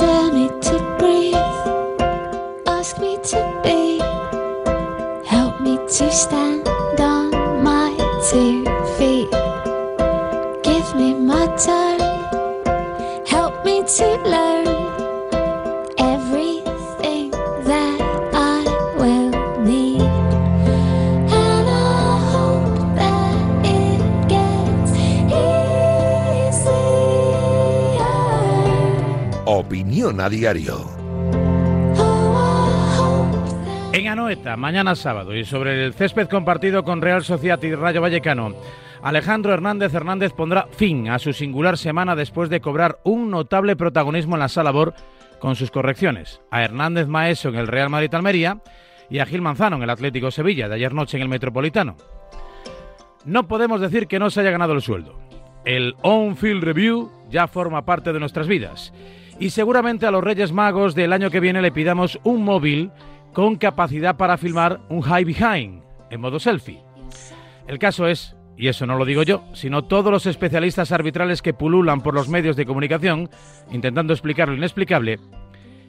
Tell me to breathe, ask me to be, help me to stand on my two feet. Give me my time, help me to learn. Opinión a diario. En Anoeta, mañana sábado, y sobre el césped compartido con Real Sociedad y Rayo Vallecano, Alejandro Hernández Hernández pondrá fin a su singular semana después de cobrar un notable protagonismo en la sala BOR con sus correcciones. A Hernández Maeso en el Real Madrid Almería y a Gil Manzano en el Atlético Sevilla de ayer noche en el Metropolitano. No podemos decir que no se haya ganado el sueldo. El On-Field Review ya forma parte de nuestras vidas. Y seguramente a los Reyes Magos del año que viene le pidamos un móvil con capacidad para filmar un high behind en modo selfie. El caso es, y eso no lo digo yo, sino todos los especialistas arbitrales que pululan por los medios de comunicación intentando explicar lo inexplicable,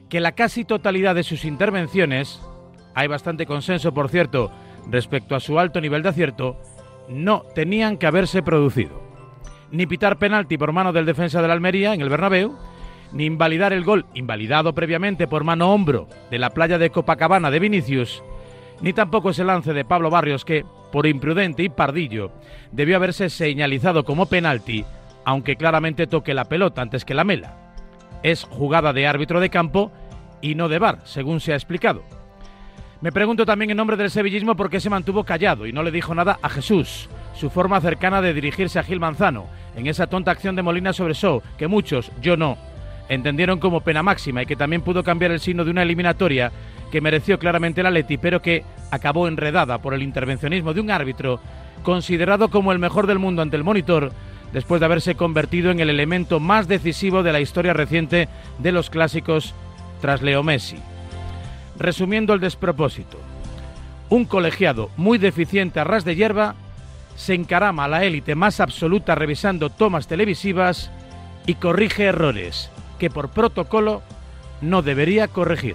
que la casi totalidad de sus intervenciones, hay bastante consenso por cierto respecto a su alto nivel de acierto, no tenían que haberse producido. Ni pitar penalti por mano del defensa de la Almería en el Bernabéu, ni invalidar el gol invalidado previamente por mano hombro de la playa de Copacabana de Vinicius, ni tampoco ese lance de Pablo Barrios que, por imprudente y pardillo, debió haberse señalizado como penalti, aunque claramente toque la pelota antes que la mela. Es jugada de árbitro de campo y no de bar, según se ha explicado. Me pregunto también en nombre del sevillismo por qué se mantuvo callado y no le dijo nada a Jesús, su forma cercana de dirigirse a Gil Manzano, en esa tonta acción de Molina sobre Shaw, que muchos, yo no, entendieron como pena máxima y que también pudo cambiar el signo de una eliminatoria que mereció claramente la Leti, pero que acabó enredada por el intervencionismo de un árbitro considerado como el mejor del mundo ante el monitor después de haberse convertido en el elemento más decisivo de la historia reciente de los clásicos tras Leo Messi. Resumiendo el despropósito, un colegiado muy deficiente a ras de hierba se encarama a la élite más absoluta revisando tomas televisivas y corrige errores que por protocolo no debería corregir.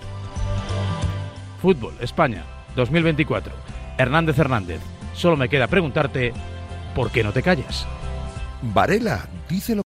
Fútbol, España, 2024. Hernández Hernández. Solo me queda preguntarte, ¿por qué no te callas? Varela dice lo